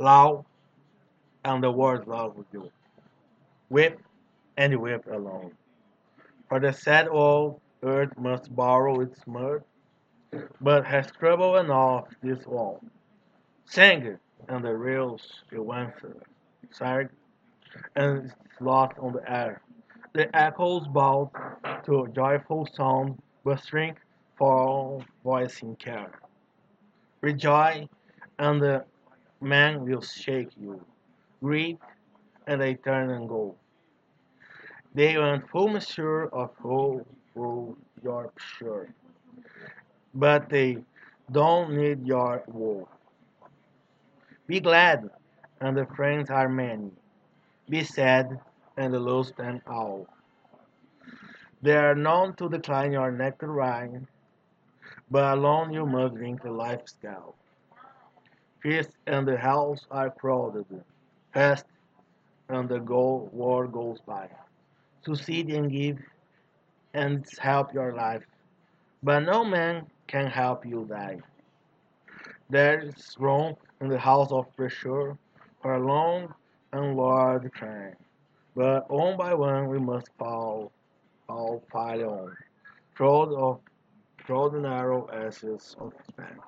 love, and the world loves you. Weep and weep alone. For the sad old earth must borrow its mirth, but has trouble enough this wall. Sing, and the reels you answer. Sag, and it's lost on the air. The echoes bow to a joyful sound, but shrink for voicing care. Rejoice, and the man will shake you. Grieve, and they turn and go. They want full measure of whole through your sure, but they don't need your woe. Be glad, and the friends are many. Be sad, and the lost and all. They are known to decline your nectarine, but alone you must drink the life's Feast and the house are crowded, fast and the go war goes by. Succeed and give, and help your life, but no man can help you die. There is room in the house of pressure for a long and large train. but one by one we must fall, fall file on, through of the narrow ashes of man.